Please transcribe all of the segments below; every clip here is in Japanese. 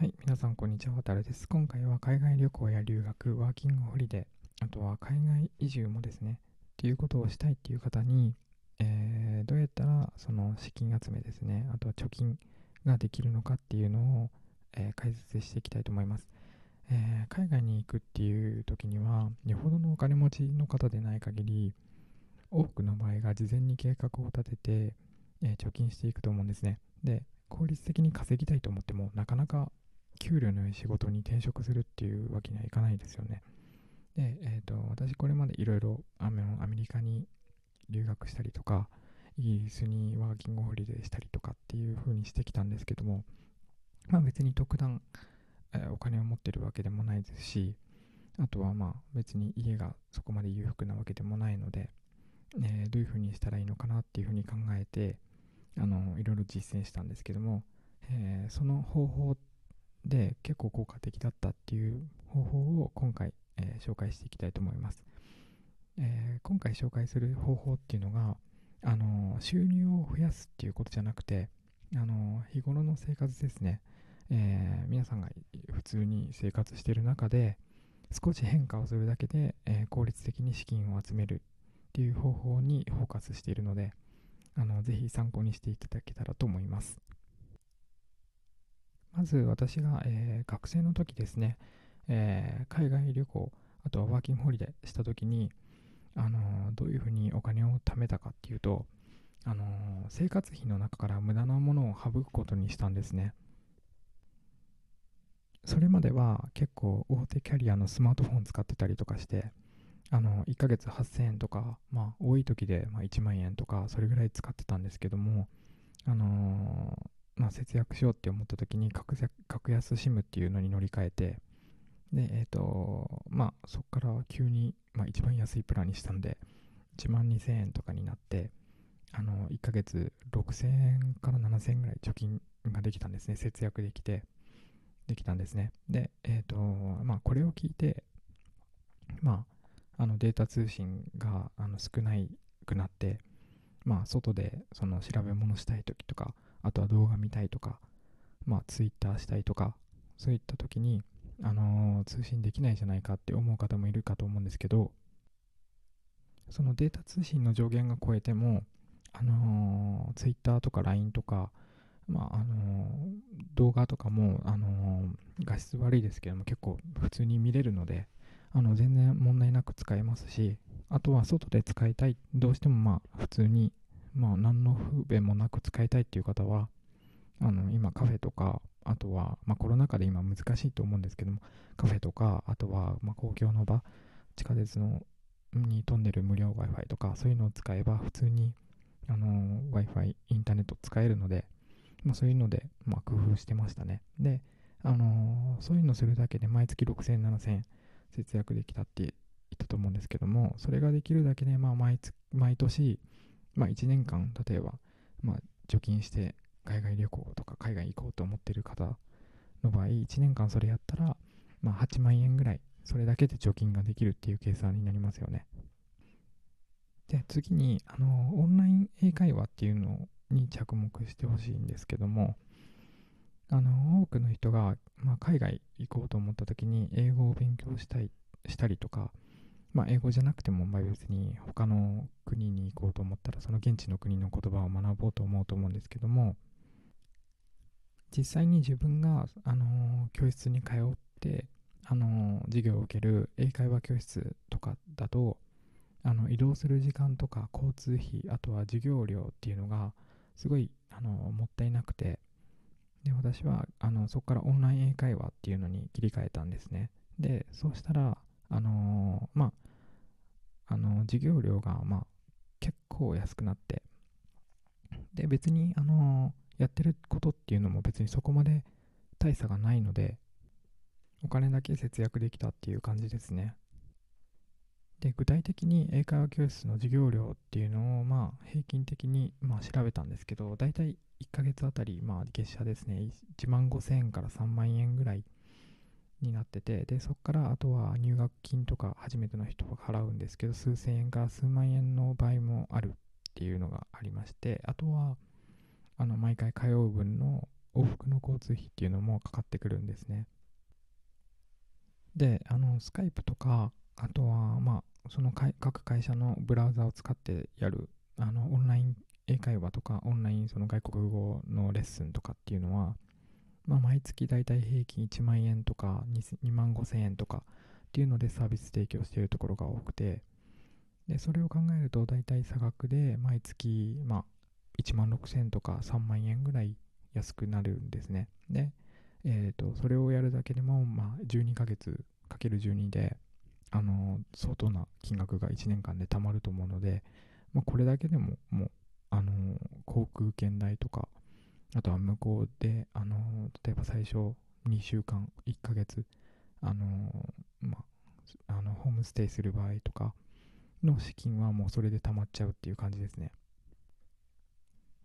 はい、皆さんこんにちは、わたるです。今回は海外旅行や留学、ワーキングホリデー、あとは海外移住もですね、っていうことをしたいっていう方に、えー、どうやったらその資金集めですね、あとは貯金ができるのかっていうのを、えー、解説していきたいと思います。えー、海外に行くっていう時には、よほどのお金持ちの方でない限り、多くの場合が事前に計画を立てて、え貯金していくと思うんですね。で、効率的に稼ぎたいと思っても、なかなか給料のいい仕事に転職するっていうわけにはいかないですよね。で、えーと、私これまでいろいろアメリカに留学したりとか、イギリスにワーキングホリデーしたりとかっていう風にしてきたんですけども、まあ別に特段、え、お金を持ってるわけでもないですし、あとはまあ別に家がそこまで裕福なわけでもないので、えー、どういう風にしたらいいのかなっていう風に考えて、あのいろいろ実践したんですけども、えー、その方法で結構効果的だったっていう方法を今回、えー、紹介していきたいと思います、えー、今回紹介する方法っていうのが、あの収入を増やすっていうことじゃなくて、あの日頃の生活ですね、え皆さんが普通に生活してる中で少し変化をするだけで、え効率的に資金を集めるっていう方法にフォーカスしているのであのぜひ参考にしていただけたらと思います。まず私が、えー、学生の時ですね、えー、海外旅行、あとはワーキングホリデーした時に、あのー、どういうふうにお金を貯めたかっていうと、あの生活費の中から無駄なものを省くことにしたんですね。それまでは結構大手キャリアのスマートフォン使ってたりとかして、あの1ヶ月8000円とか、まあ多い時でま1万円とか、それぐらい使ってたんですけども、あのまあ、節約しようって思った時に格格安 SIM っていうのに乗り換えて、で、えっ、ー、と、まあ、そこから急に、まあ、一番安いプランにしたんで、1万2000円とかになって、あの、1ヶ月6000円から7000円ぐらい貯金ができたんですね。節約できて、できたんですね。で、えっ、ー、と、まあ、これを聞いて、まあ、あのデータ通信があの少なくなって、まあ、外でその調べ物したい時とか、あとは動画見たいとか、まあ、ツイッターしたいとか、そういった時に、あのー、通信できないじゃないかって思う方もいるかと思うんですけど、そのデータ通信の上限が超えても、あのー、ツイッターとか LINE とか、まああのー、動画とかも、あのー、画質悪いですけども結構普通に見れるのであの全然問題なく使えますしあとは外で使いたいどうしてもまあ普通にまあ、何の不便もなく使いたいっていう方は、あの、今カフェとか、あとは、まあ、コロナ禍で今難しいと思うんですけども、カフェとか、あとは、ま公共の場、地下鉄のに飛んでる無料 Wi-Fi とか、そういうのを使えば、普通に、あの Wi-Fi、インターネット使えるので、まあ、そういうので、ま、工夫してましたね。で、あの、そういうのするだけで毎月6000、7000節約できたって言ったと思うんですけども、それができるだけで、まあ毎、毎年、まあ1年間、例えば、まあ貯金して海外旅行とか海外行こうと思ってる方の場合、1年間それやったら、まあ8万円ぐらい、それだけで貯金ができるっていう計算になりますよね。で、次に、あの、オンライン英会話っていうのに着目してほしいんですけども、あの、多くの人が、まあ、海外行こうと思った時に英語を勉強したい、したりとか、まあ、英語じゃなくても、ま、別に他の国に行こうと思ったら、その現地の国の言葉を学ぼうと思うと思うんですけども、実際に自分が、あのー、教室に通って、あのー、授業を受ける英会話教室とかだと、あの移動する時間とか交通費、あとは授業料っていうのが、すごい、あのー、もったいなくて、で、私は、あの、そこからオンライン英会話っていうのに切り替えたんですね。で、そうしたら、あのー、まあ、あの、授業料が、まあ、結構安くなって、で、別に、あの、やってることっていうのも別にそこまで大差がないので、お金だけ節約できたっていう感じですね。で、具体的に英会話教室の授業料っていうのを、まあ、平均的に、まあ、調べたんですけど、大体1ヶ月あたり、まあ、月謝ですね、1万5000円から3万円ぐらいになってて、で、そこからあとは入学金とか初めての人が払うんですけど、数千円から数万円の場合もあるっていうのがありまして、あとは、あの、毎回通う分の、往復の交通費っていうのもかかってくるんですね。で、あの、スカイプとか、あとは、まあ、その各会社のブラウザを使ってやる、あの、オンライン英会話とか、オンラインその外国語のレッスンとかっていうのは、まあ、毎月だいたい平均1万円とか 2, 2万5千円とかっていうのでサービス提供しているところが多くて、で、それを考えると大体差額で毎月、まあ、1万6千円とか3万円ぐらい安くなるんですね。で、え、ー、と、それをやるだけでも、まあ、12ヶ月かける12で、あの、相当な金額が1年間で貯まると思うので、まあ、これだけでも、もう、あの、航空券代とか、あとは向こうで、あの例えば最初2週間、1ヶ月、あのまあ、あの、ホームステイする場合とかの資金はもうそれで貯まっちゃうっていう感じですね。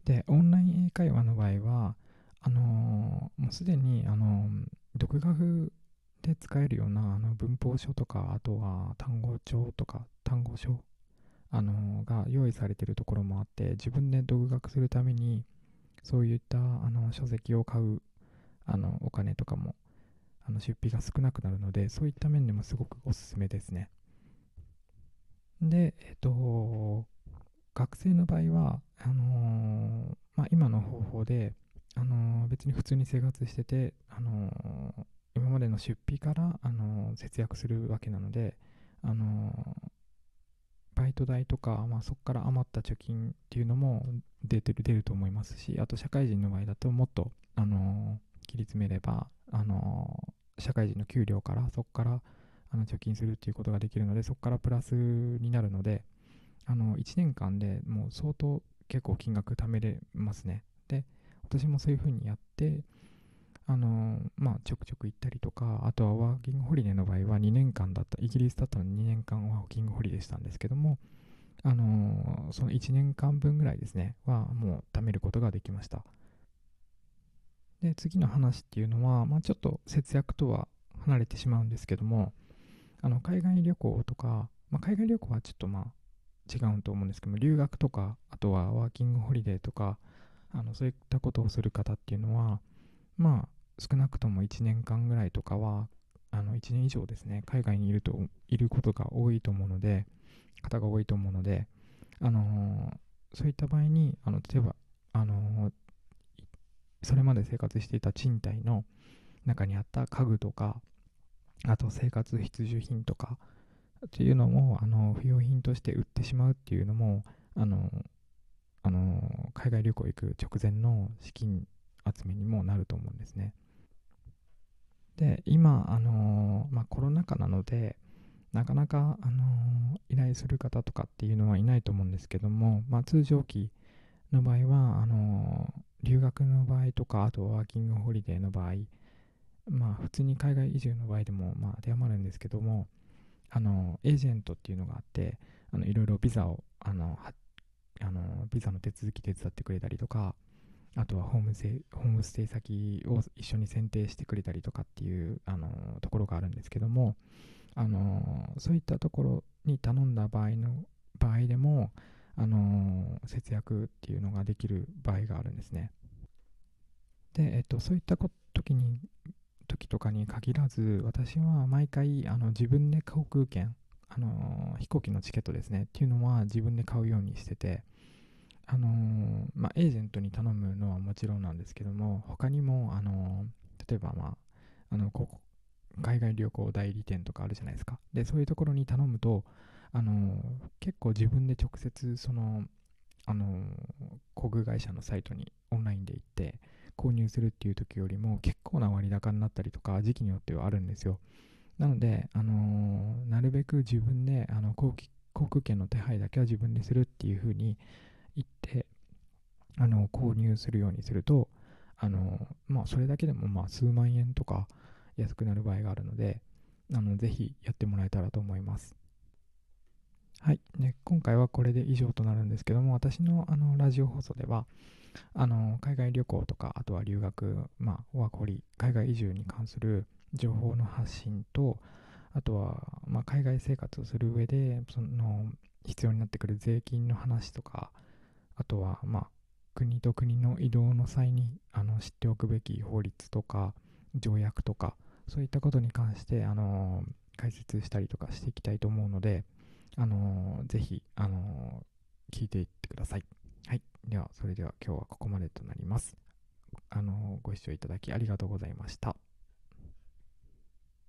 で、オンライン英会話の場合は、あの、もうすでに、あの、独学で使えるようなあの文法書とか、あとは単語帳とか単語書、あの、が用意されてるところもあって、自分で独学するために、そういったあの書籍を買うあのお金とかもあの出費が少なくなるので、そういった面でもすごくおすすめですね。で、えっ、と、学生の場合は、あの、まあ、今の方法で、あの、別に普通に生活してて、あの、今までの出費から、あの節約するわけなので、あのバイト代とか、まあ、そこから余った貯金っていうのも出てる出ると思いますしあと社会人の場合だともっと、あの切り詰めれば、あの社会人の給料からそこからあの貯金するっていうことができるのでそこからプラスになるのであの1年間でもう相当結構金額貯めれますね。で、私もそういう風にやって、あのまあ、ちょくちょく行ったりとか、あとはワーキングホリデーの場合は2年間だった、イギリスだったの2年間ワーキングホリデーしたんですけども、あのその1年間分ぐらいですね、はもう貯めることができました。で、次の話っていうのは、まあ、ちょっと節約とは離れてしまうんですけども、あの海外旅行とか、まあ、海外旅行はちょっとまあ違うと思うんですけども留学とかあとはワーキングホリデーとかあのそういったことをする方っていうのはまあ少なくとも1年間ぐらいとかはあの1年以上ですね海外にいるといることが多いと思うので方が多いと思うのであのー、そういった場合にあの例えばあのー、それまで生活していた賃貸の中にあった家具とかあと生活必需品とかっていうのもあの不用品として売ってしまうっていうのもあのあの海外旅行行く直前の資金集めにもなると思うんですね。で今あの、まあ、コロナ禍なのでなかなかあの依頼する方とかっていうのはいないと思うんですけども、まあ、通常期の場合はあの留学の場合とかあとワーキングホリデーの場合まあ普通に海外移住の場合でもまあ当てはまるんですけどもあのエージェントっていうのがあってあのいろいろビザをあのあのビザの手続き手伝ってくれたりとかあとはホームセホームステイ先を一緒に選定してくれたりとかっていうあのところがあるんですけどもあのそういったところに頼んだ場合の場合でもあの節約っていうのができる場合があるんですね。で、えっと、そういった時に時とかに限らず、私は毎回あの自分で航空券、あの飛行機のチケットですねっていうのは自分で買うようにしてて、あのまあ、エージェントに頼むのはもちろんなんですけども、他にも、あの例えば、まあ、あのここ海外旅行代理店とかあるじゃないですか。で、そういうところに頼むと、あの結構自分で直接、その、あの航空会社のサイトにオンラインで行って、購入するっていう時よりも結構な割高になったりとか時期によってはあるんですよ。なので、あの、なるべく自分であの航空券の手配だけは自分でするっていうふうに言って、あの購入するようにすると、あの、まあ、それだけでもまあ数万円とか安くなる場合があるので、あのぜひやってもらえたらと思います。はい、ね、今回はこれで以上となるんですけども、私のあのラジオ放送では、あの海外旅行とか、あとは留学、まあ、ワーコリ、海外移住に関する情報の発信と、あとは、まあ、海外生活をする上で、その必要になってくる税金の話とか、あとは、ま国と国の移動の際にあの知っておくべき法律とか条約とかそういったことに関してあの解説したりとかしていきたいと思うのであのぜひあの聞いていってください。はい。では、それでは今日はここまでとなります。あのご視聴いただきありがとうございました。